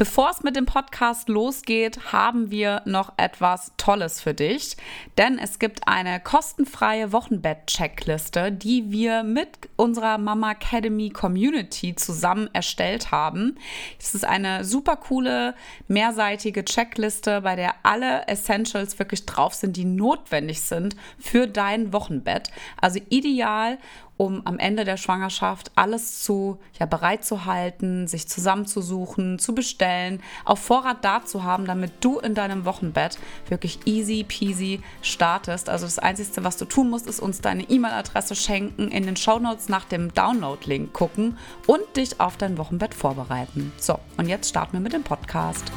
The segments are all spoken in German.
Bevor es mit dem Podcast losgeht, haben wir noch etwas Tolles für dich. Denn es gibt eine kostenfreie Wochenbett-Checkliste, die wir mit unserer Mama Academy Community zusammen erstellt haben. Es ist eine super coole, mehrseitige Checkliste, bei der alle Essentials wirklich drauf sind, die notwendig sind für dein Wochenbett. Also ideal, um am Ende der Schwangerschaft alles zu ja, bereit zu halten, sich zusammenzusuchen, zu bestellen, auf Vorrat da zu haben, damit du in deinem Wochenbett wirklich easy peasy startest. Also das Einzige, was du tun musst, ist uns deine E-Mail-Adresse schenken, in den Shownotes nach dem Download-Link gucken und dich auf dein Wochenbett vorbereiten. So, und jetzt starten wir mit dem Podcast.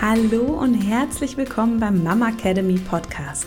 Hallo und herzlich willkommen beim Mama Academy Podcast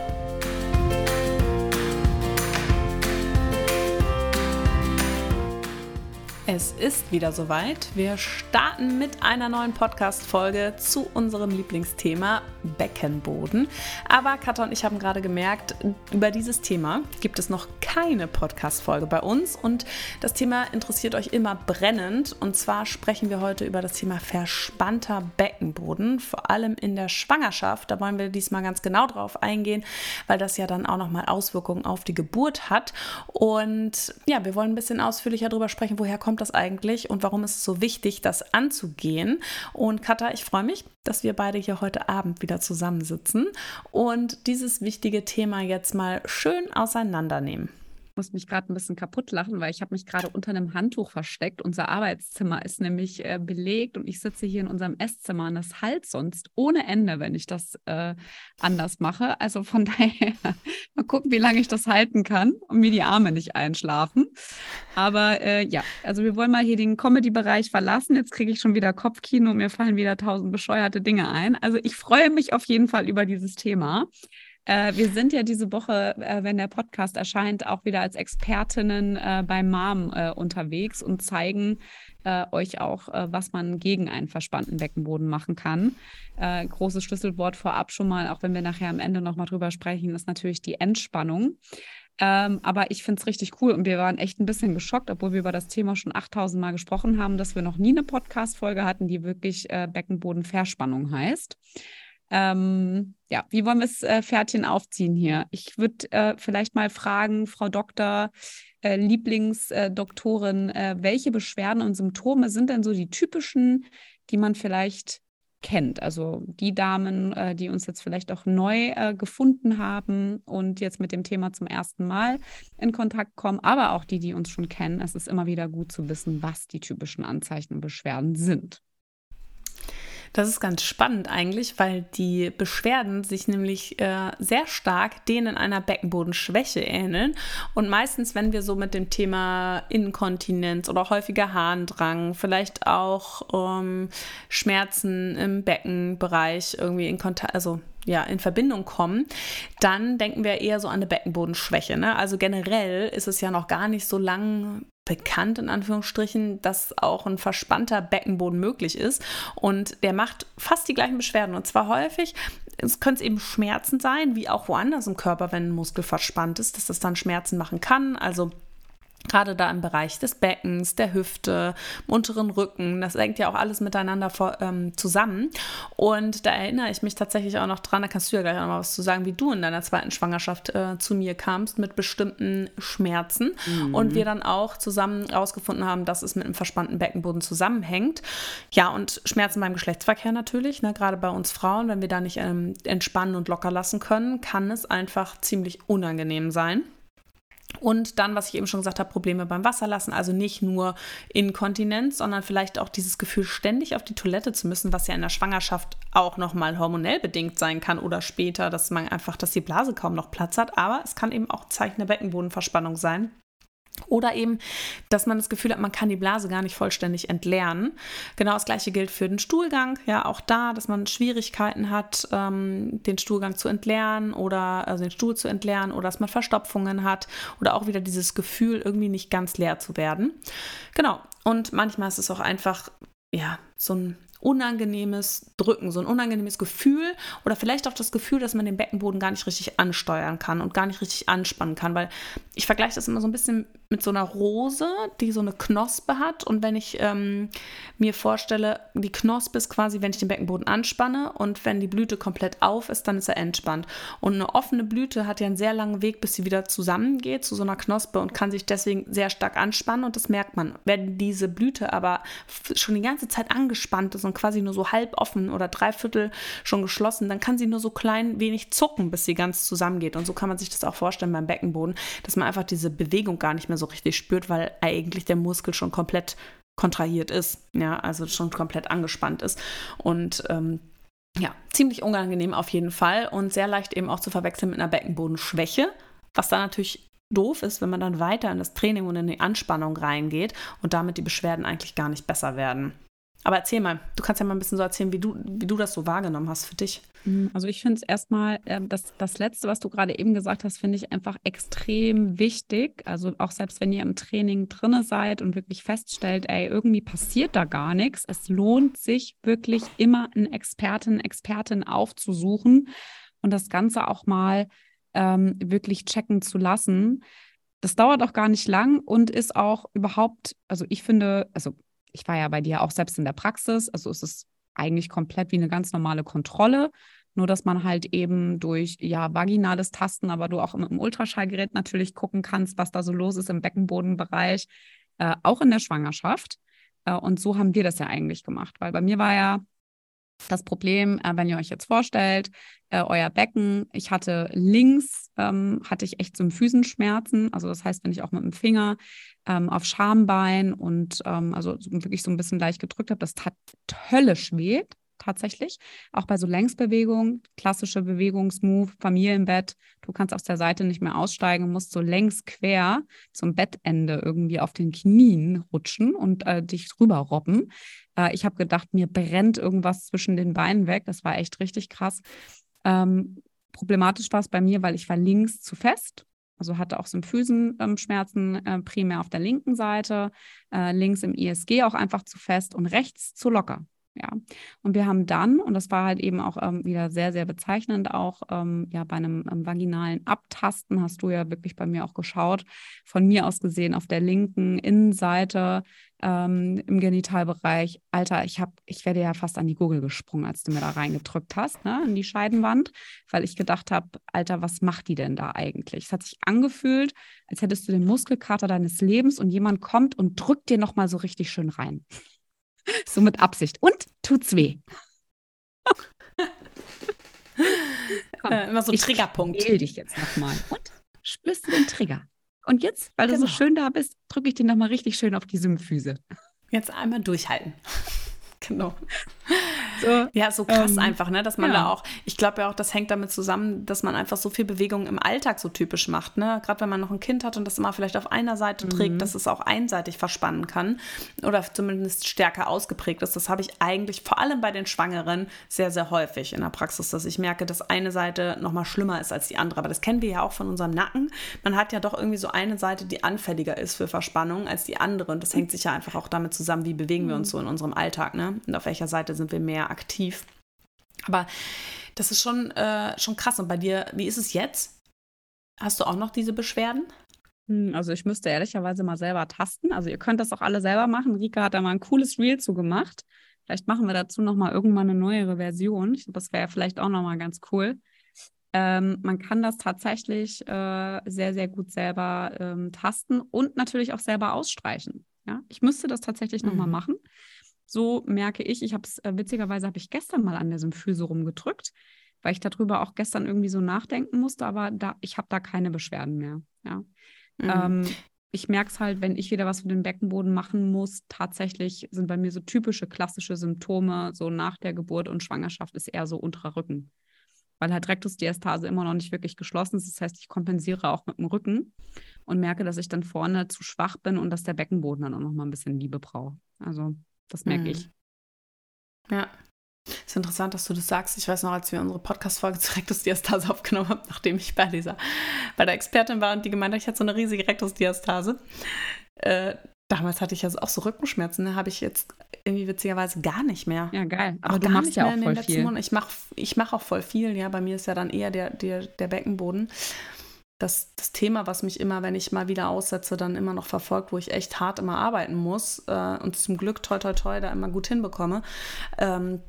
Es ist wieder soweit. Wir starten mit einer neuen Podcast-Folge zu unserem Lieblingsthema Beckenboden. Aber Katha und ich haben gerade gemerkt, über dieses Thema gibt es noch keine Podcast-Folge bei uns und das Thema interessiert euch immer brennend. Und zwar sprechen wir heute über das Thema verspannter Beckenboden, vor allem in der Schwangerschaft. Da wollen wir diesmal ganz genau drauf eingehen, weil das ja dann auch nochmal Auswirkungen auf die Geburt hat. Und ja, wir wollen ein bisschen ausführlicher darüber sprechen, woher kommt das eigentlich und warum ist es so wichtig, das anzugehen. Und Katha, ich freue mich, dass wir beide hier heute Abend wieder zusammensitzen und dieses wichtige Thema jetzt mal schön auseinandernehmen muss mich gerade ein bisschen kaputt lachen, weil ich habe mich gerade unter einem Handtuch versteckt. Unser Arbeitszimmer ist nämlich äh, belegt und ich sitze hier in unserem Esszimmer und das halt sonst ohne Ende, wenn ich das äh, anders mache. Also von daher mal gucken, wie lange ich das halten kann und mir die Arme nicht einschlafen. Aber äh, ja, also wir wollen mal hier den Comedy-Bereich verlassen. Jetzt kriege ich schon wieder Kopfkino und mir fallen wieder tausend bescheuerte Dinge ein. Also ich freue mich auf jeden Fall über dieses Thema. Äh, wir sind ja diese Woche, äh, wenn der Podcast erscheint, auch wieder als Expertinnen äh, bei MAM äh, unterwegs und zeigen äh, euch auch, äh, was man gegen einen verspannten Beckenboden machen kann. großes Schlüsselwort vorab schon mal, auch wenn wir nachher am Ende nochmal drüber sprechen, ist natürlich die Entspannung. Ähm, aber ich finde es richtig cool und wir waren echt ein bisschen geschockt, obwohl wir über das Thema schon 8000 Mal gesprochen haben, dass wir noch nie eine Podcast-Folge hatten, die wirklich Beckenbodenverspannung heißt. Ähm, ja, wie wollen wir das äh, Pferdchen aufziehen hier? Ich würde äh, vielleicht mal fragen, Frau Doktor, äh, Lieblingsdoktorin, äh, welche Beschwerden und Symptome sind denn so die typischen, die man vielleicht kennt? Also die Damen, äh, die uns jetzt vielleicht auch neu äh, gefunden haben und jetzt mit dem Thema zum ersten Mal in Kontakt kommen, aber auch die, die uns schon kennen. Es ist immer wieder gut zu wissen, was die typischen Anzeichen und Beschwerden sind. Das ist ganz spannend eigentlich, weil die Beschwerden sich nämlich äh, sehr stark denen einer Beckenbodenschwäche ähneln. Und meistens, wenn wir so mit dem Thema Inkontinenz oder häufiger Harndrang, vielleicht auch ähm, Schmerzen im Beckenbereich irgendwie in Kontakt, also ja, in Verbindung kommen, dann denken wir eher so an eine Beckenbodenschwäche. Ne? Also generell ist es ja noch gar nicht so lang bekannt, in Anführungsstrichen, dass auch ein verspannter Beckenboden möglich ist. Und der macht fast die gleichen Beschwerden. Und zwar häufig, es können es eben Schmerzen sein, wie auch woanders im Körper, wenn ein Muskel verspannt ist, dass das dann Schmerzen machen kann. Also Gerade da im Bereich des Beckens, der Hüfte, im unteren Rücken, das hängt ja auch alles miteinander vor, ähm, zusammen. Und da erinnere ich mich tatsächlich auch noch dran, da kannst du ja gleich auch noch was zu sagen, wie du in deiner zweiten Schwangerschaft äh, zu mir kamst mit bestimmten Schmerzen. Mhm. Und wir dann auch zusammen herausgefunden haben, dass es mit einem verspannten Beckenboden zusammenhängt. Ja, und Schmerzen beim Geschlechtsverkehr natürlich, ne, gerade bei uns Frauen, wenn wir da nicht ähm, entspannen und locker lassen können, kann es einfach ziemlich unangenehm sein. Und dann, was ich eben schon gesagt habe, Probleme beim Wasserlassen, also nicht nur Inkontinenz, sondern vielleicht auch dieses Gefühl, ständig auf die Toilette zu müssen, was ja in der Schwangerschaft auch nochmal hormonell bedingt sein kann oder später, dass man einfach, dass die Blase kaum noch Platz hat. Aber es kann eben auch Zeichen der Beckenbodenverspannung sein. Oder eben, dass man das Gefühl hat, man kann die Blase gar nicht vollständig entleeren. Genau das gleiche gilt für den Stuhlgang. Ja, auch da, dass man Schwierigkeiten hat, ähm, den Stuhlgang zu entleeren oder also den Stuhl zu entleeren oder dass man Verstopfungen hat oder auch wieder dieses Gefühl, irgendwie nicht ganz leer zu werden. Genau. Und manchmal ist es auch einfach, ja, so ein unangenehmes Drücken, so ein unangenehmes Gefühl oder vielleicht auch das Gefühl, dass man den Beckenboden gar nicht richtig ansteuern kann und gar nicht richtig anspannen kann, weil ich vergleiche das immer so ein bisschen mit so einer Rose, die so eine Knospe hat. Und wenn ich ähm, mir vorstelle, die Knospe ist quasi, wenn ich den Beckenboden anspanne und wenn die Blüte komplett auf ist, dann ist er entspannt. Und eine offene Blüte hat ja einen sehr langen Weg, bis sie wieder zusammengeht zu so einer Knospe und kann sich deswegen sehr stark anspannen und das merkt man. Wenn diese Blüte aber schon die ganze Zeit angespannt ist und quasi nur so halb offen oder dreiviertel schon geschlossen, dann kann sie nur so klein wenig zucken, bis sie ganz zusammengeht. Und so kann man sich das auch vorstellen beim Beckenboden, dass man einfach diese Bewegung gar nicht mehr so richtig spürt, weil eigentlich der Muskel schon komplett kontrahiert ist, ja, also schon komplett angespannt ist. Und ähm, ja, ziemlich unangenehm auf jeden Fall und sehr leicht eben auch zu verwechseln mit einer Beckenbodenschwäche, was dann natürlich doof ist, wenn man dann weiter in das Training und in die Anspannung reingeht und damit die Beschwerden eigentlich gar nicht besser werden. Aber erzähl mal, du kannst ja mal ein bisschen so erzählen, wie du, wie du das so wahrgenommen hast für dich. Hm, also ich finde es erstmal, äh, das, das Letzte, was du gerade eben gesagt hast, finde ich einfach extrem wichtig. Also auch selbst wenn ihr im Training drinne seid und wirklich feststellt, ey, irgendwie passiert da gar nichts. Es lohnt sich wirklich immer einen Experten, Expertin aufzusuchen und das Ganze auch mal ähm, wirklich checken zu lassen. Das dauert auch gar nicht lang und ist auch überhaupt, also ich finde, also ich war ja bei dir auch selbst in der Praxis, also es ist eigentlich komplett wie eine ganz normale Kontrolle. Nur, dass man halt eben durch ja vaginales Tasten, aber du auch im Ultraschallgerät natürlich gucken kannst, was da so los ist im Beckenbodenbereich, äh, auch in der Schwangerschaft. Äh, und so haben wir das ja eigentlich gemacht, weil bei mir war ja das Problem, äh, wenn ihr euch jetzt vorstellt, äh, euer Becken, ich hatte links, ähm, hatte ich echt so Symphysenschmerzen. Also das heißt, wenn ich auch mit dem Finger ähm, auf Schambein und ähm, also wirklich so ein bisschen leicht gedrückt habe, das tat höllisch weh tatsächlich. Auch bei so Längsbewegungen, klassische Bewegungsmove, Familienbett. Du kannst aus der Seite nicht mehr aussteigen, musst so längs quer zum Bettende irgendwie auf den Knien rutschen und äh, dich drüber robben. Äh, ich habe gedacht, mir brennt irgendwas zwischen den Beinen weg. Das war echt richtig krass. Ähm, problematisch war es bei mir, weil ich war links zu fest. Also hatte auch Symphysenschmerzen äh, primär auf der linken Seite, äh, links im ISG auch einfach zu fest und rechts zu locker. Ja, und wir haben dann, und das war halt eben auch ähm, wieder sehr, sehr bezeichnend, auch ähm, ja bei einem ähm, vaginalen Abtasten hast du ja wirklich bei mir auch geschaut, von mir aus gesehen auf der linken Innenseite ähm, im Genitalbereich. Alter, ich habe, ich werde ja fast an die Gurgel gesprungen, als du mir da reingedrückt hast, ne, in die Scheidenwand, weil ich gedacht habe, Alter, was macht die denn da eigentlich? Es hat sich angefühlt, als hättest du den Muskelkater deines Lebens und jemand kommt und drückt dir nochmal so richtig schön rein. So mit Absicht. Und tut's weh. Komm, äh, immer so ein Triggerpunkt. Ich dich jetzt nochmal. Und spürst du den Trigger? Und jetzt, weil genau. du so genau. schön da bist, drücke ich den nochmal richtig schön auf die Symphyse. Jetzt einmal durchhalten. genau. So, ja, so krass ähm, einfach, ne? Dass man ja. da auch, ich glaube ja auch, das hängt damit zusammen, dass man einfach so viel Bewegung im Alltag so typisch macht, ne? Gerade wenn man noch ein Kind hat und das immer vielleicht auf einer Seite mhm. trägt, dass es auch einseitig verspannen kann oder zumindest stärker ausgeprägt ist. Das habe ich eigentlich vor allem bei den Schwangeren sehr, sehr häufig in der Praxis, dass ich merke, dass eine Seite noch mal schlimmer ist als die andere. Aber das kennen wir ja auch von unserem Nacken. Man hat ja doch irgendwie so eine Seite, die anfälliger ist für Verspannung als die andere. Und das hängt sich ja einfach auch damit zusammen, wie bewegen wir uns mhm. so in unserem Alltag, ne? Und auf welcher Seite sind wir mehr aktiv. Aber das ist schon, äh, schon krass. Und bei dir, wie ist es jetzt? Hast du auch noch diese Beschwerden? Hm, also ich müsste ehrlicherweise mal selber tasten. Also ihr könnt das auch alle selber machen. Rika hat da mal ein cooles Reel zu gemacht. Vielleicht machen wir dazu noch mal irgendwann eine neuere Version. Ich glaube, das wäre vielleicht auch noch mal ganz cool. Ähm, man kann das tatsächlich äh, sehr, sehr gut selber ähm, tasten und natürlich auch selber ausstreichen. Ja? Ich müsste das tatsächlich mhm. noch mal mhm. machen so merke ich, ich habe es, äh, witzigerweise habe ich gestern mal an der Symphyse rumgedrückt, weil ich darüber auch gestern irgendwie so nachdenken musste, aber da, ich habe da keine Beschwerden mehr. Ja. Mhm. Ähm, ich merke es halt, wenn ich wieder was für den Beckenboden machen muss, tatsächlich sind bei mir so typische klassische Symptome, so nach der Geburt und Schwangerschaft ist eher so unterer Rücken. weil halt Rektusdiastase immer noch nicht wirklich geschlossen ist. Das heißt, ich kompensiere auch mit dem Rücken und merke, dass ich dann vorne zu schwach bin und dass der Beckenboden dann auch noch mal ein bisschen Liebe braucht. Also das merke mhm. ich. Ja. Ist interessant, dass du das sagst. Ich weiß noch, als wir unsere Podcast-Folge zu Rektusdiastase aufgenommen haben, nachdem ich bei dieser, bei der Expertin war und die gemeint hat, ich hatte so eine riesige Rektusdiastase. Äh, damals hatte ich ja auch so Rückenschmerzen, ne? habe ich jetzt irgendwie witzigerweise gar nicht mehr. Ja, geil. Aber auch du machst ja auch voll viel. Monaten. Ich mache ich mach auch voll viel, ja. Bei mir ist ja dann eher der, der, der Beckenboden. Das, das Thema, was mich immer, wenn ich mal wieder aussetze, dann immer noch verfolgt, wo ich echt hart immer arbeiten muss äh, und zum Glück toi toi toi da immer gut hinbekomme. Ähm,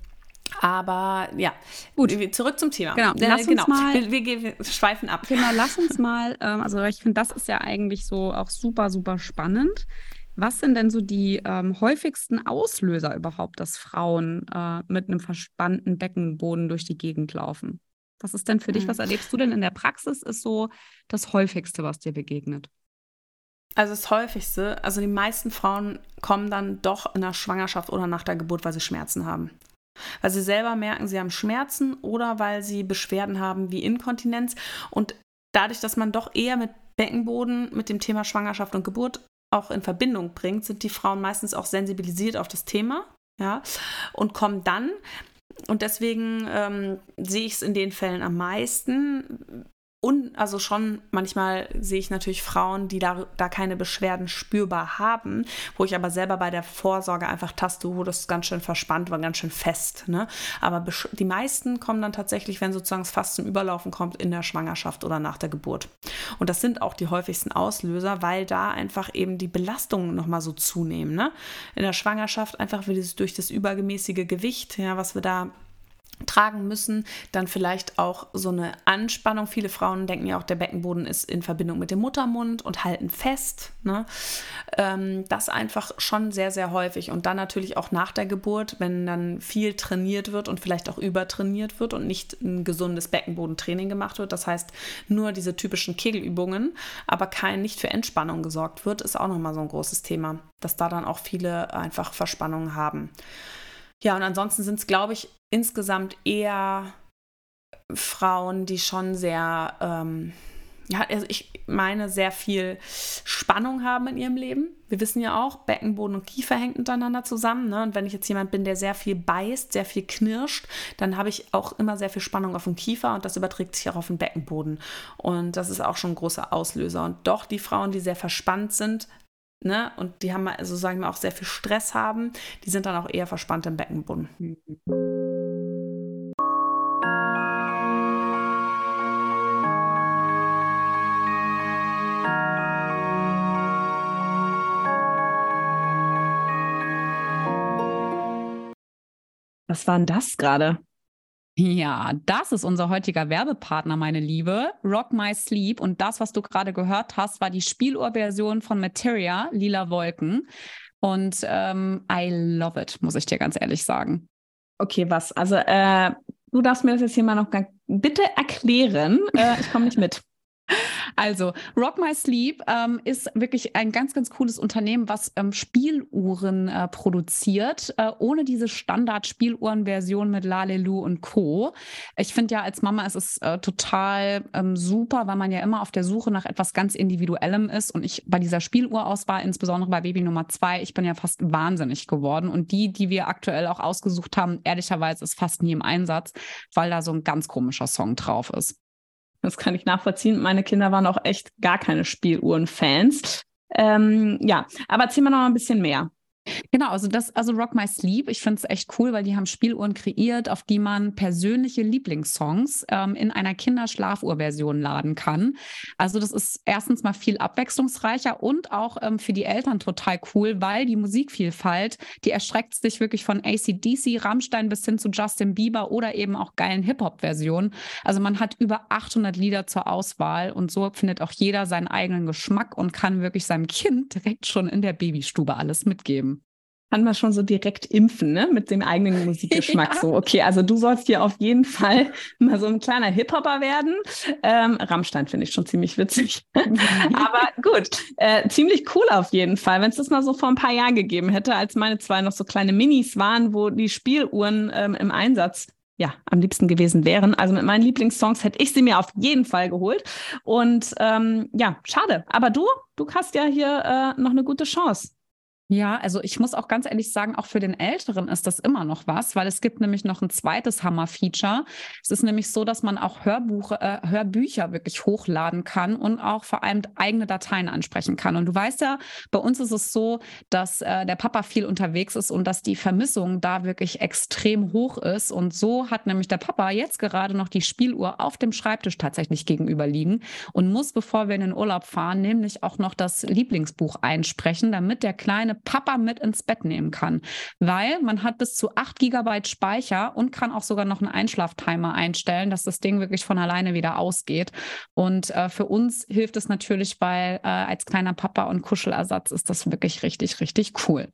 aber ja, gut, zurück zum Thema. Genau, äh, lass genau. uns mal. Wir, wir, wir, schweifen ab. Genau, lass uns mal, ähm, also ich finde, das ist ja eigentlich so auch super, super spannend. Was sind denn so die ähm, häufigsten Auslöser überhaupt, dass Frauen äh, mit einem verspannten Beckenboden durch die Gegend laufen? Was ist denn für dich, was mhm. erlebst du denn in der Praxis, ist so das häufigste, was dir begegnet? Also das häufigste, also die meisten Frauen kommen dann doch in der Schwangerschaft oder nach der Geburt, weil sie Schmerzen haben. Weil sie selber merken, sie haben Schmerzen oder weil sie Beschwerden haben wie Inkontinenz. Und dadurch, dass man doch eher mit Beckenboden, mit dem Thema Schwangerschaft und Geburt auch in Verbindung bringt, sind die Frauen meistens auch sensibilisiert auf das Thema. Ja, und kommen dann, und deswegen ähm, sehe ich es in den Fällen am meisten, und also schon manchmal sehe ich natürlich Frauen, die da, da keine Beschwerden spürbar haben, wo ich aber selber bei der Vorsorge einfach taste, wo das ganz schön verspannt war, ganz schön fest. Ne? Aber die meisten kommen dann tatsächlich, wenn sozusagen es fast zum Überlaufen kommt, in der Schwangerschaft oder nach der Geburt. Und das sind auch die häufigsten Auslöser, weil da einfach eben die Belastungen nochmal so zunehmen. Ne? In der Schwangerschaft einfach durch das übergemäßige Gewicht, ja, was wir da tragen müssen, dann vielleicht auch so eine Anspannung. Viele Frauen denken ja auch, der Beckenboden ist in Verbindung mit dem Muttermund und halten fest. Ne? Ähm, das einfach schon sehr, sehr häufig. Und dann natürlich auch nach der Geburt, wenn dann viel trainiert wird und vielleicht auch übertrainiert wird und nicht ein gesundes Beckenbodentraining gemacht wird. Das heißt, nur diese typischen Kegelübungen, aber kein nicht für Entspannung gesorgt wird, ist auch nochmal so ein großes Thema, dass da dann auch viele einfach Verspannungen haben. Ja, und ansonsten sind es, glaube ich, insgesamt eher Frauen, die schon sehr, ähm, ja, also ich meine, sehr viel Spannung haben in ihrem Leben. Wir wissen ja auch, Beckenboden und Kiefer hängen miteinander zusammen. Ne? Und wenn ich jetzt jemand bin, der sehr viel beißt, sehr viel knirscht, dann habe ich auch immer sehr viel Spannung auf dem Kiefer und das überträgt sich auch auf den Beckenboden. Und das ist auch schon ein großer Auslöser. Und doch die Frauen, die sehr verspannt sind, ne, und die haben, also sagen wir auch sehr viel Stress haben, die sind dann auch eher verspannt im Beckenboden. Was war denn das gerade? Ja, das ist unser heutiger Werbepartner, meine Liebe. Rock My Sleep. Und das, was du gerade gehört hast, war die Spieluhrversion von Materia, Lila Wolken. Und ähm, I love it, muss ich dir ganz ehrlich sagen. Okay, was? Also, äh, du darfst mir das jetzt hier mal noch bitte erklären. Äh, ich komme nicht mit. Also, Rock My Sleep ähm, ist wirklich ein ganz, ganz cooles Unternehmen, was ähm, Spieluhren äh, produziert, äh, ohne diese Standard-Spieluhren-Version mit Lalelu und Co. Ich finde ja, als Mama ist es äh, total ähm, super, weil man ja immer auf der Suche nach etwas ganz Individuellem ist. Und ich bei dieser Spieluhrauswahl, insbesondere bei Baby Nummer zwei, ich bin ja fast wahnsinnig geworden. Und die, die wir aktuell auch ausgesucht haben, ehrlicherweise ist fast nie im Einsatz, weil da so ein ganz komischer Song drauf ist. Das kann ich nachvollziehen. Meine Kinder waren auch echt gar keine Spieluhren-Fans. Ähm, ja, aber erzähl mal noch ein bisschen mehr. Genau, also das, also Rock My Sleep, ich finde es echt cool, weil die haben Spieluhren kreiert, auf die man persönliche Lieblingssongs ähm, in einer Kinderschlafuhrversion laden kann. Also das ist erstens mal viel abwechslungsreicher und auch ähm, für die Eltern total cool, weil die Musikvielfalt, die erstreckt sich wirklich von ACDC, Rammstein bis hin zu Justin Bieber oder eben auch geilen Hip-Hop-Versionen. Also man hat über 800 Lieder zur Auswahl und so findet auch jeder seinen eigenen Geschmack und kann wirklich seinem Kind direkt schon in der Babystube alles mitgeben kann man schon so direkt impfen, ne? Mit dem eigenen Musikgeschmack. Ja. So, okay, also du sollst hier auf jeden Fall mal so ein kleiner Hip-Hopper werden. Ähm, Rammstein finde ich schon ziemlich witzig. Aber gut, äh, ziemlich cool auf jeden Fall. Wenn es das mal so vor ein paar Jahren gegeben hätte, als meine zwei noch so kleine Minis waren, wo die Spieluhren ähm, im Einsatz ja, am liebsten gewesen wären. Also mit meinen Lieblingssongs hätte ich sie mir auf jeden Fall geholt. Und ähm, ja, schade. Aber du, du hast ja hier äh, noch eine gute Chance. Ja, also ich muss auch ganz ehrlich sagen, auch für den Älteren ist das immer noch was, weil es gibt nämlich noch ein zweites Hammer-Feature. Es ist nämlich so, dass man auch Hörbuch, äh, Hörbücher wirklich hochladen kann und auch vor allem eigene Dateien ansprechen kann. Und du weißt ja, bei uns ist es so, dass äh, der Papa viel unterwegs ist und dass die Vermissung da wirklich extrem hoch ist. Und so hat nämlich der Papa jetzt gerade noch die Spieluhr auf dem Schreibtisch tatsächlich gegenüber liegen und muss, bevor wir in den Urlaub fahren, nämlich auch noch das Lieblingsbuch einsprechen, damit der kleine Papa mit ins Bett nehmen kann, weil man hat bis zu 8 GB Speicher und kann auch sogar noch einen Einschlaftimer einstellen, dass das Ding wirklich von alleine wieder ausgeht. Und äh, für uns hilft es natürlich, weil äh, als kleiner Papa und Kuschelersatz ist das wirklich richtig, richtig cool.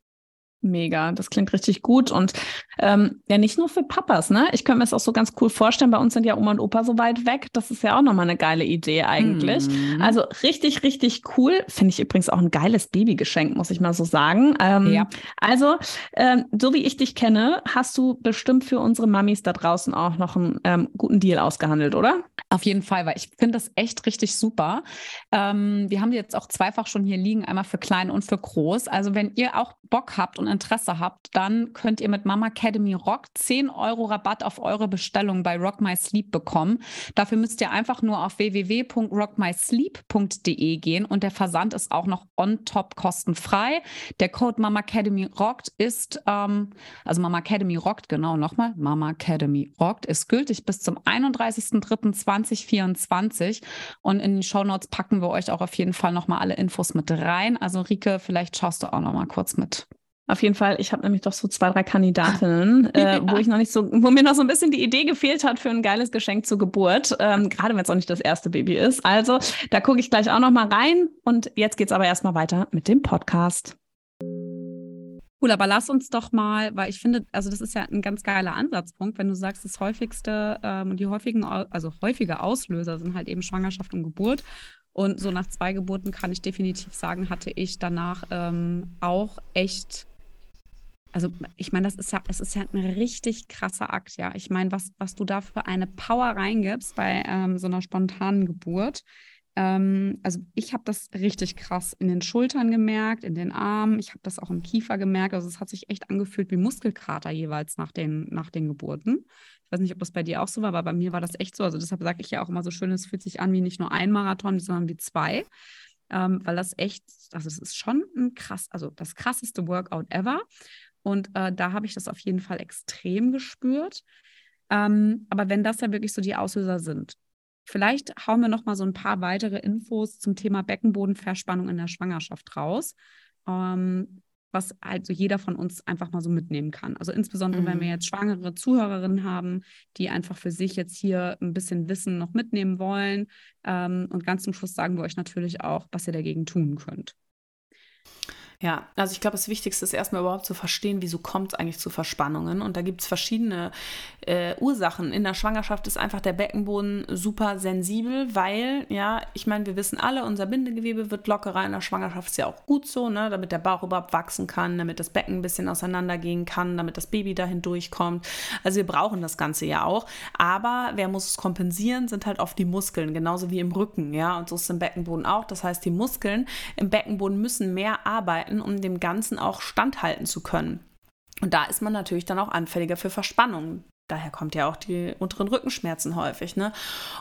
Mega, das klingt richtig gut und ähm, ja nicht nur für Papas, ne? Ich könnte mir das auch so ganz cool vorstellen. Bei uns sind ja Oma und Opa so weit weg. Das ist ja auch nochmal eine geile Idee eigentlich. Mhm. Also richtig, richtig cool. Finde ich übrigens auch ein geiles Babygeschenk, muss ich mal so sagen. Ähm, ja. Also ähm, so wie ich dich kenne, hast du bestimmt für unsere Mamis da draußen auch noch einen ähm, guten Deal ausgehandelt, oder? Auf jeden Fall, weil ich finde das echt richtig super. Ähm, wir haben jetzt auch zweifach schon hier liegen, einmal für klein und für groß. Also wenn ihr auch Bock habt und Interesse habt, dann könnt ihr mit Mama Academy Rock 10 Euro Rabatt auf eure Bestellung bei Rock My Sleep bekommen. Dafür müsst ihr einfach nur auf www.rockmysleep.de gehen und der Versand ist auch noch on top kostenfrei. Der Code Mama Academy Rockt ist, ähm, also Mama Academy Rockt, genau nochmal, Mama Academy Rockt ist gültig bis zum 31.03.2024 und in den Show Notes packen wir euch auch auf jeden Fall nochmal alle Infos mit rein. Also Rike, vielleicht schaust du auch nochmal kurz mit. Auf jeden Fall, ich habe nämlich doch so zwei, drei Kandidatinnen, äh, wo ich noch nicht so, wo mir noch so ein bisschen die Idee gefehlt hat für ein geiles Geschenk zur Geburt, ähm, gerade wenn es auch nicht das erste Baby ist. Also, da gucke ich gleich auch noch mal rein. Und jetzt geht's aber erstmal weiter mit dem Podcast. Cool, aber lass uns doch mal, weil ich finde, also das ist ja ein ganz geiler Ansatzpunkt, wenn du sagst, das häufigste ähm, die häufigen, also häufige Auslöser sind halt eben Schwangerschaft und Geburt. Und so nach zwei Geburten kann ich definitiv sagen, hatte ich danach ähm, auch echt also ich meine, das ist ja, es ist ja ein richtig krasser Akt, ja. Ich meine, was, was du da für eine Power reingibst bei ähm, so einer spontanen Geburt. Ähm, also ich habe das richtig krass in den Schultern gemerkt, in den Armen, ich habe das auch im Kiefer gemerkt. Also es hat sich echt angefühlt wie Muskelkater jeweils nach den, nach den Geburten. Ich weiß nicht, ob das bei dir auch so war, aber bei mir war das echt so. Also deshalb sage ich ja auch immer so schön, es fühlt sich an wie nicht nur ein Marathon, sondern wie zwei. Ähm, weil das echt, also es ist schon ein krass, also das krasseste Workout ever. Und äh, da habe ich das auf jeden Fall extrem gespürt. Ähm, aber wenn das ja wirklich so die Auslöser sind, vielleicht hauen wir noch mal so ein paar weitere Infos zum Thema Beckenbodenverspannung in der Schwangerschaft raus. Ähm, was halt so jeder von uns einfach mal so mitnehmen kann. Also insbesondere, mhm. wenn wir mhm. jetzt schwangere Zuhörerinnen haben, die einfach für sich jetzt hier ein bisschen Wissen noch mitnehmen wollen. Ähm, und ganz zum Schluss sagen wir euch natürlich auch, was ihr dagegen tun könnt. Ja, also ich glaube, das Wichtigste ist erstmal überhaupt zu verstehen, wieso kommt es eigentlich zu Verspannungen. Und da gibt es verschiedene äh, Ursachen. In der Schwangerschaft ist einfach der Beckenboden super sensibel, weil, ja, ich meine, wir wissen alle, unser Bindegewebe wird lockerer in der Schwangerschaft, ist ja auch gut so, ne, damit der Bauch überhaupt wachsen kann, damit das Becken ein bisschen auseinandergehen kann, damit das Baby dahin durchkommt. Also wir brauchen das Ganze ja auch. Aber wer muss es kompensieren, sind halt oft die Muskeln, genauso wie im Rücken, ja. Und so ist es im Beckenboden auch. Das heißt, die Muskeln im Beckenboden müssen mehr arbeiten arbeiten, um dem Ganzen auch standhalten zu können. Und da ist man natürlich dann auch anfälliger für Verspannungen. Daher kommt ja auch die unteren Rückenschmerzen häufig. Ne?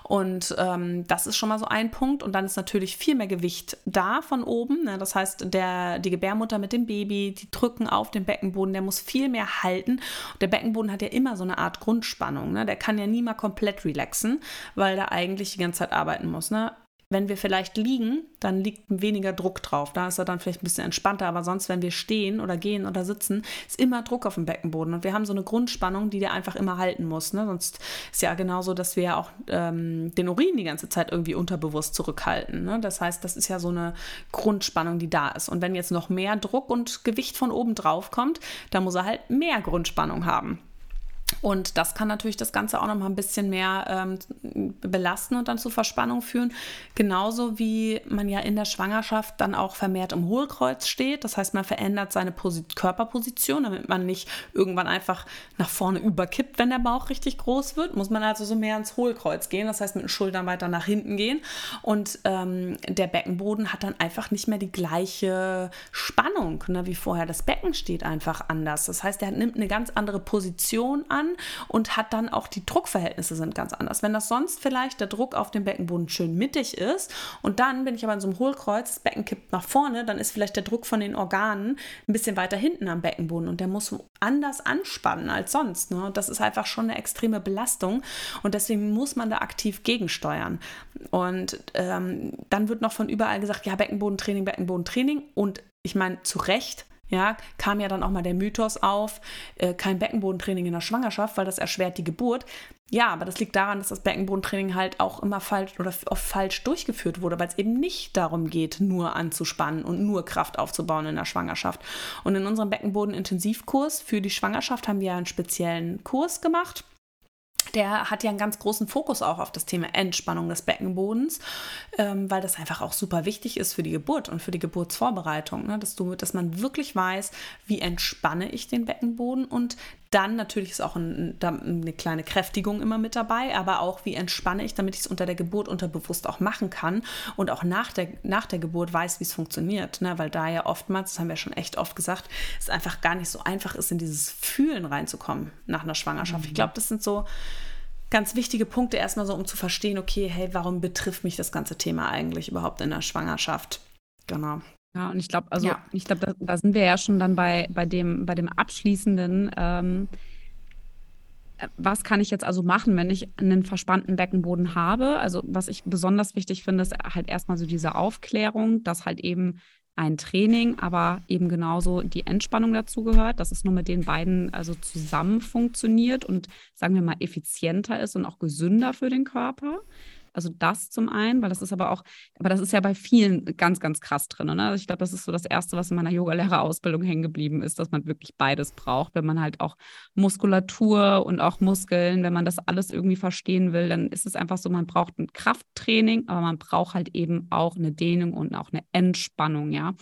Und ähm, das ist schon mal so ein Punkt. Und dann ist natürlich viel mehr Gewicht da von oben. Ne? Das heißt, der, die Gebärmutter mit dem Baby, die drücken auf den Beckenboden, der muss viel mehr halten. Der Beckenboden hat ja immer so eine Art Grundspannung. Ne? Der kann ja nie mal komplett relaxen, weil der eigentlich die ganze Zeit arbeiten muss. Ne? Wenn wir vielleicht liegen, dann liegt weniger Druck drauf. Da ist er dann vielleicht ein bisschen entspannter. Aber sonst, wenn wir stehen oder gehen oder sitzen, ist immer Druck auf dem Beckenboden. Und wir haben so eine Grundspannung, die der einfach immer halten muss. Ne? Sonst ist ja genauso, dass wir ja auch ähm, den Urin die ganze Zeit irgendwie unterbewusst zurückhalten. Ne? Das heißt, das ist ja so eine Grundspannung, die da ist. Und wenn jetzt noch mehr Druck und Gewicht von oben drauf kommt, dann muss er halt mehr Grundspannung haben. Und das kann natürlich das Ganze auch noch mal ein bisschen mehr ähm, belasten und dann zu Verspannung führen. Genauso wie man ja in der Schwangerschaft dann auch vermehrt im Hohlkreuz steht. Das heißt, man verändert seine Posi Körperposition, damit man nicht irgendwann einfach nach vorne überkippt, wenn der Bauch richtig groß wird. Muss man also so mehr ins Hohlkreuz gehen. Das heißt, mit den Schultern weiter nach hinten gehen. Und ähm, der Beckenboden hat dann einfach nicht mehr die gleiche Spannung ne, wie vorher. Das Becken steht einfach anders. Das heißt, er nimmt eine ganz andere Position an an und hat dann auch die Druckverhältnisse sind ganz anders. Wenn das sonst vielleicht der Druck auf dem Beckenboden schön mittig ist und dann bin ich aber in so einem Hohlkreuz, das Becken kippt nach vorne, dann ist vielleicht der Druck von den Organen ein bisschen weiter hinten am Beckenboden und der muss anders anspannen als sonst. Ne? Das ist einfach schon eine extreme Belastung und deswegen muss man da aktiv gegensteuern. Und ähm, dann wird noch von überall gesagt, ja, Beckenbodentraining, Beckenbodentraining und ich meine, zu Recht, ja, kam ja dann auch mal der Mythos auf, äh, kein Beckenbodentraining in der Schwangerschaft, weil das erschwert die Geburt. Ja, aber das liegt daran, dass das Beckenbodentraining halt auch immer falsch oder oft falsch durchgeführt wurde, weil es eben nicht darum geht, nur anzuspannen und nur Kraft aufzubauen in der Schwangerschaft. Und in unserem Beckenbodenintensivkurs für die Schwangerschaft haben wir einen speziellen Kurs gemacht der hat ja einen ganz großen Fokus auch auf das Thema Entspannung des Beckenbodens, ähm, weil das einfach auch super wichtig ist für die Geburt und für die Geburtsvorbereitung, ne? dass, du, dass man wirklich weiß, wie entspanne ich den Beckenboden und dann natürlich ist auch ein, eine kleine Kräftigung immer mit dabei, aber auch wie entspanne ich, damit ich es unter der Geburt unterbewusst auch machen kann und auch nach der, nach der Geburt weiß, wie es funktioniert. Ne? Weil da ja oftmals, das haben wir schon echt oft gesagt, es einfach gar nicht so einfach ist, in dieses Fühlen reinzukommen nach einer Schwangerschaft. Mhm. Ich glaube, das sind so ganz wichtige Punkte erstmal so, um zu verstehen, okay, hey, warum betrifft mich das ganze Thema eigentlich überhaupt in der Schwangerschaft? Genau. Ja, und ich glaube, also ja. ich glaube, da, da, sind wir ja schon dann bei, bei, dem, bei dem abschließenden, ähm, äh, was kann ich jetzt also machen, wenn ich einen verspannten Beckenboden habe? Also was ich besonders wichtig finde, ist halt erstmal so diese Aufklärung, dass halt eben ein Training, aber eben genauso die Entspannung dazu gehört, dass es nur mit den beiden also zusammen funktioniert und sagen wir mal effizienter ist und auch gesünder für den Körper. Also das zum einen, weil das ist aber auch, aber das ist ja bei vielen ganz, ganz krass drin. Ne? Also ich glaube, das ist so das Erste, was in meiner Yogalehrerausbildung hängen geblieben ist, dass man wirklich beides braucht. Wenn man halt auch Muskulatur und auch Muskeln, wenn man das alles irgendwie verstehen will, dann ist es einfach so, man braucht ein Krafttraining, aber man braucht halt eben auch eine Dehnung und auch eine Entspannung, ja.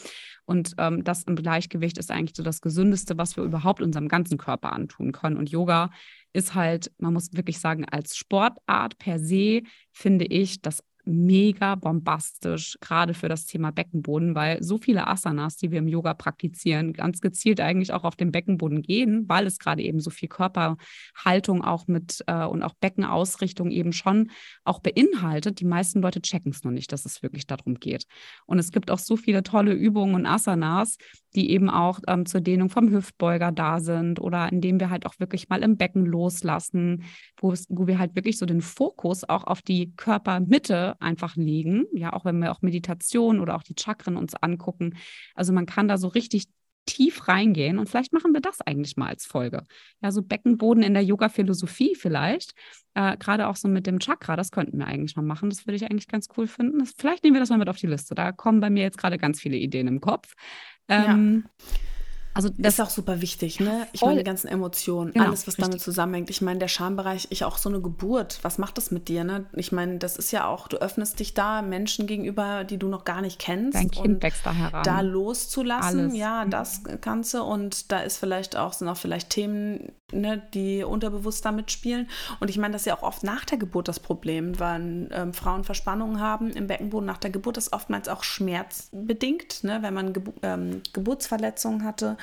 Und ähm, das im Gleichgewicht ist eigentlich so das Gesündeste, was wir überhaupt unserem ganzen Körper antun können. Und Yoga ist halt, man muss wirklich sagen, als Sportart per se finde ich das mega bombastisch, gerade für das Thema Beckenboden, weil so viele Asanas, die wir im Yoga praktizieren, ganz gezielt eigentlich auch auf den Beckenboden gehen, weil es gerade eben so viel Körperhaltung auch mit äh, und auch Beckenausrichtung eben schon auch beinhaltet. Die meisten Leute checken es noch nicht, dass es wirklich darum geht. Und es gibt auch so viele tolle Übungen und Asanas, die eben auch ähm, zur Dehnung vom Hüftbeuger da sind oder indem wir halt auch wirklich mal im Becken loslassen, wo, wo wir halt wirklich so den Fokus auch auf die Körpermitte einfach legen. Ja, auch wenn wir auch Meditation oder auch die Chakren uns angucken. Also man kann da so richtig tief reingehen und vielleicht machen wir das eigentlich mal als Folge. Ja, so Beckenboden in der Yoga-Philosophie vielleicht, äh, gerade auch so mit dem Chakra, das könnten wir eigentlich mal machen. Das würde ich eigentlich ganz cool finden. Das, vielleicht nehmen wir das mal mit auf die Liste. Da kommen bei mir jetzt gerade ganz viele Ideen im Kopf. Ähm, ja. Also das ist auch super wichtig, ne? Ich meine, die ganzen Emotionen, genau, alles, was richtig. damit zusammenhängt. Ich meine, der Schambereich, ich auch so eine Geburt, was macht das mit dir, ne? Ich meine, das ist ja auch, du öffnest dich da Menschen gegenüber, die du noch gar nicht kennst. Dein Kind wächst da heran. Da loszulassen, alles. ja, mhm. das Ganze. Und da ist vielleicht auch, sind auch vielleicht Themen, ne, die unterbewusst da mitspielen. Und ich meine, das ist ja auch oft nach der Geburt das Problem, weil ähm, Frauen Verspannungen haben im Beckenboden nach der Geburt, das ist oftmals auch schmerzbedingt, ne? wenn man Gebu ähm, Geburtsverletzungen hatte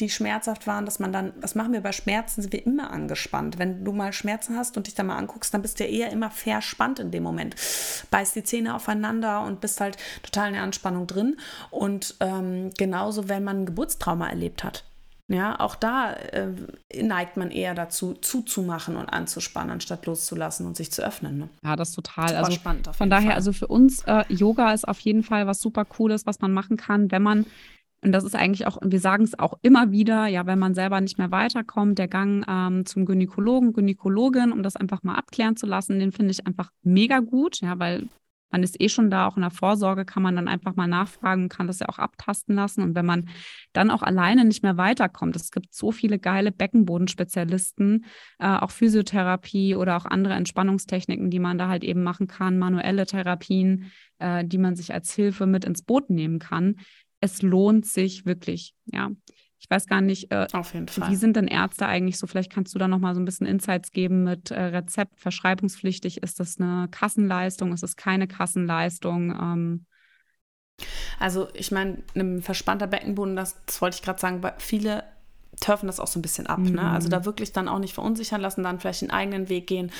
die schmerzhaft waren, dass man dann, was machen wir bei Schmerzen, sind wir immer angespannt. Wenn du mal Schmerzen hast und dich da mal anguckst, dann bist du ja eher immer verspannt in dem Moment. Beißt die Zähne aufeinander und bist halt total in der Anspannung drin. Und ähm, genauso, wenn man ein Geburtstrauma erlebt hat. Ja, auch da äh, neigt man eher dazu, zuzumachen und anzuspannen, anstatt loszulassen und sich zu öffnen. Ne? Ja, das ist total. Super also spannend von daher, Fall. also für uns, äh, Yoga ist auf jeden Fall was super Cooles, was man machen kann, wenn man und das ist eigentlich auch, wir sagen es auch immer wieder, ja, wenn man selber nicht mehr weiterkommt, der Gang ähm, zum Gynäkologen, Gynäkologin, um das einfach mal abklären zu lassen, den finde ich einfach mega gut, ja, weil man ist eh schon da, auch in der Vorsorge kann man dann einfach mal nachfragen, kann das ja auch abtasten lassen. Und wenn man dann auch alleine nicht mehr weiterkommt, es gibt so viele geile Beckenbodenspezialisten, äh, auch Physiotherapie oder auch andere Entspannungstechniken, die man da halt eben machen kann, manuelle Therapien, äh, die man sich als Hilfe mit ins Boot nehmen kann. Es lohnt sich wirklich, ja. Ich weiß gar nicht, äh, Auf jeden Fall. wie sind denn Ärzte eigentlich so? Vielleicht kannst du da noch mal so ein bisschen Insights geben mit äh, Rezept, verschreibungspflichtig. Ist das eine Kassenleistung? Ist es keine Kassenleistung? Ähm, also ich meine, ein verspannter Beckenboden, das, das wollte ich gerade sagen, viele turfen das auch so ein bisschen ab. Mhm. Ne? Also da wirklich dann auch nicht verunsichern lassen, dann vielleicht den eigenen Weg gehen.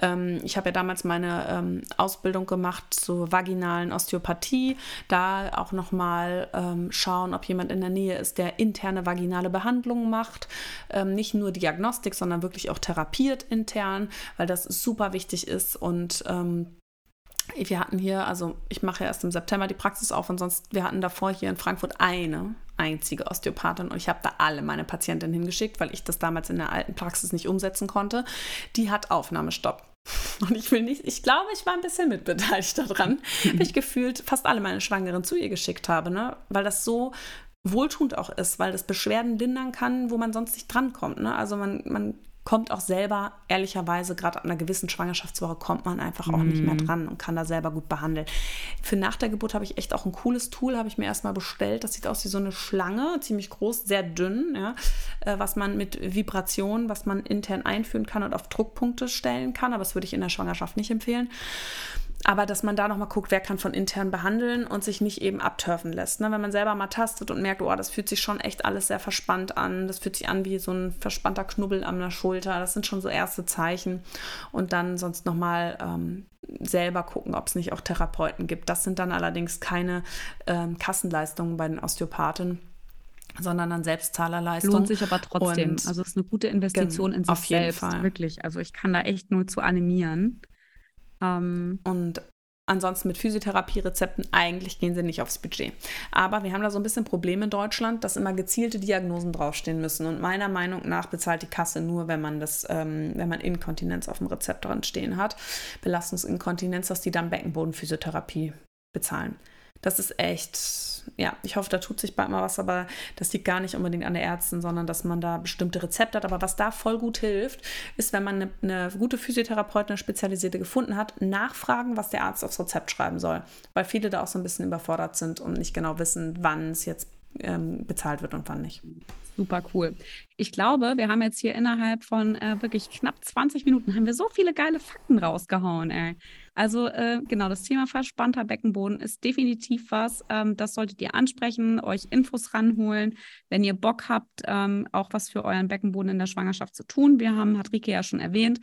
Ähm, ich habe ja damals meine ähm, Ausbildung gemacht zur vaginalen Osteopathie. Da auch nochmal ähm, schauen, ob jemand in der Nähe ist, der interne vaginale Behandlungen macht. Ähm, nicht nur Diagnostik, sondern wirklich auch therapiert intern, weil das super wichtig ist und ähm, wir hatten hier, also ich mache erst im September die Praxis auf und sonst, wir hatten davor hier in Frankfurt eine einzige Osteopathin und ich habe da alle meine Patientinnen hingeschickt, weil ich das damals in der alten Praxis nicht umsetzen konnte. Die hat Aufnahmestopp. Und ich will nicht, ich glaube, ich war ein bisschen mitbeteiligt daran, weil ich gefühlt fast alle meine Schwangeren zu ihr geschickt habe, ne? weil das so wohltuend auch ist, weil das Beschwerden lindern kann, wo man sonst nicht drankommt. Ne? Also man, man kommt auch selber, ehrlicherweise, gerade an einer gewissen Schwangerschaftswoche, kommt man einfach auch mm. nicht mehr mhm. dran und kann da selber gut behandeln. Für nach der Geburt habe ich echt auch ein cooles Tool, habe ich mir erstmal bestellt. Das sieht aus wie so eine Schlange, ziemlich groß, sehr dünn, ja, äh, was man mit Vibration, was man intern einführen kann und auf Druckpunkte stellen kann. Aber das würde ich in der Schwangerschaft nicht empfehlen aber dass man da nochmal guckt, wer kann von intern behandeln und sich nicht eben abturfen lässt. Ne? Wenn man selber mal tastet und merkt, oh, das fühlt sich schon echt alles sehr verspannt an, das fühlt sich an wie so ein verspannter Knubbel an der Schulter, das sind schon so erste Zeichen. Und dann sonst nochmal ähm, selber gucken, ob es nicht auch Therapeuten gibt. Das sind dann allerdings keine ähm, Kassenleistungen bei den Osteopathen sondern an Selbstzahlerleistung. Lohnt sich aber trotzdem. Und also es ist eine gute Investition in sich auf jeden selbst, Fall. wirklich. Also ich kann da echt nur zu animieren. Ähm, und ansonsten mit Physiotherapie-Rezepten, eigentlich gehen sie nicht aufs Budget. Aber wir haben da so ein bisschen Probleme in Deutschland, dass immer gezielte Diagnosen draufstehen müssen. Und meiner Meinung nach bezahlt die Kasse nur, wenn man das, ähm, wenn man Inkontinenz auf dem Rezept dran stehen hat. Belastungsinkontinenz, dass die dann Beckenbodenphysiotherapie bezahlen. Das ist echt, ja, ich hoffe, da tut sich bald mal was, aber das liegt gar nicht unbedingt an der Ärzten, sondern dass man da bestimmte Rezepte hat. Aber was da voll gut hilft, ist, wenn man eine, eine gute Physiotherapeutin, eine spezialisierte gefunden hat, nachfragen, was der Arzt aufs Rezept schreiben soll. Weil viele da auch so ein bisschen überfordert sind und nicht genau wissen, wann es jetzt ähm, bezahlt wird und wann nicht. Super cool. Ich glaube, wir haben jetzt hier innerhalb von äh, wirklich knapp 20 Minuten haben wir so viele geile Fakten rausgehauen, ey. Also äh, genau, das Thema verspannter Beckenboden ist definitiv was. Ähm, das solltet ihr ansprechen, euch Infos ranholen, wenn ihr Bock habt, ähm, auch was für euren Beckenboden in der Schwangerschaft zu tun. Wir haben, hat Rike ja schon erwähnt,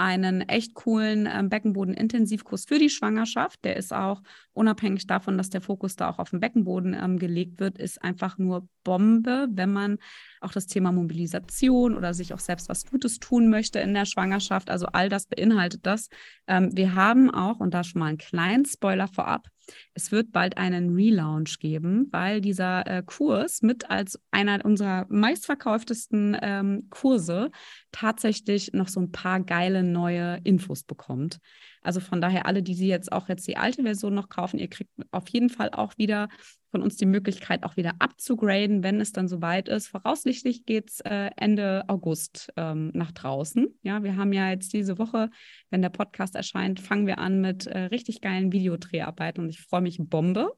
einen echt coolen ähm, Beckenboden-Intensivkurs für die Schwangerschaft. Der ist auch unabhängig davon, dass der Fokus da auch auf den Beckenboden ähm, gelegt wird, ist einfach nur Bombe, wenn man auch das Thema Mobilisation oder sich auch selbst was Gutes tun möchte in der Schwangerschaft. Also all das beinhaltet das. Ähm, wir haben auch, und da schon mal einen kleinen Spoiler vorab, es wird bald einen Relaunch geben, weil dieser äh, Kurs mit als einer unserer meistverkauftesten ähm, Kurse tatsächlich noch so ein paar geile neue Infos bekommt. Also von daher alle, die sie jetzt auch jetzt die alte Version noch kaufen, ihr kriegt auf jeden Fall auch wieder von uns die Möglichkeit, auch wieder abzugraden, wenn es dann soweit ist. Voraussichtlich geht es äh, Ende August ähm, nach draußen. Ja, wir haben ja jetzt diese Woche, wenn der Podcast erscheint, fangen wir an mit äh, richtig geilen Videodreharbeiten und ich freue mich Bombe.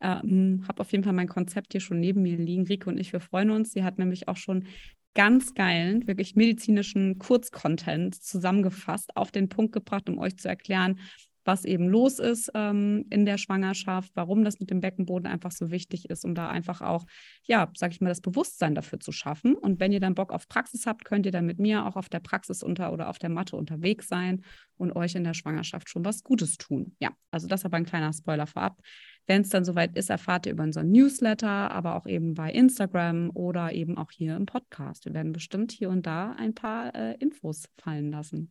Ähm, habe auf jeden Fall mein Konzept hier schon neben mir liegen. Rike und ich, wir freuen uns. Sie hat nämlich auch schon ganz geilen, wirklich medizinischen Kurzcontent zusammengefasst, auf den Punkt gebracht, um euch zu erklären, was eben los ist ähm, in der Schwangerschaft, warum das mit dem Beckenboden einfach so wichtig ist, um da einfach auch, ja, sag ich mal, das Bewusstsein dafür zu schaffen. Und wenn ihr dann Bock auf Praxis habt, könnt ihr dann mit mir auch auf der Praxis unter oder auf der Matte unterwegs sein und euch in der Schwangerschaft schon was Gutes tun. Ja, also das aber ein kleiner Spoiler vorab. Wenn es dann soweit ist, erfahrt ihr über unseren Newsletter, aber auch eben bei Instagram oder eben auch hier im Podcast. Wir werden bestimmt hier und da ein paar äh, Infos fallen lassen.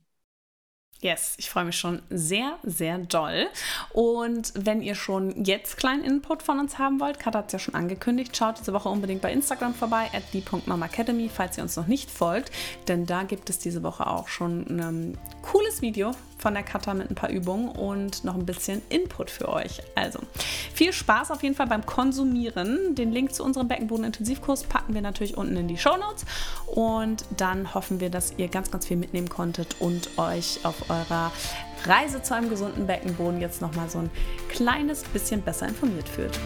Yes, ich freue mich schon sehr, sehr doll. Und wenn ihr schon jetzt kleinen Input von uns haben wollt, Kat hat es ja schon angekündigt, schaut diese Woche unbedingt bei Instagram vorbei, at die.mamacademy, falls ihr uns noch nicht folgt, denn da gibt es diese Woche auch schon ein cooles Video von der Kata mit ein paar Übungen und noch ein bisschen Input für euch. Also viel Spaß auf jeden Fall beim Konsumieren. Den Link zu unserem Beckenboden-Intensivkurs packen wir natürlich unten in die Show Notes und dann hoffen wir, dass ihr ganz, ganz viel mitnehmen konntet und euch auf eurer Reise zu einem gesunden Beckenboden jetzt nochmal so ein kleines bisschen besser informiert fühlt.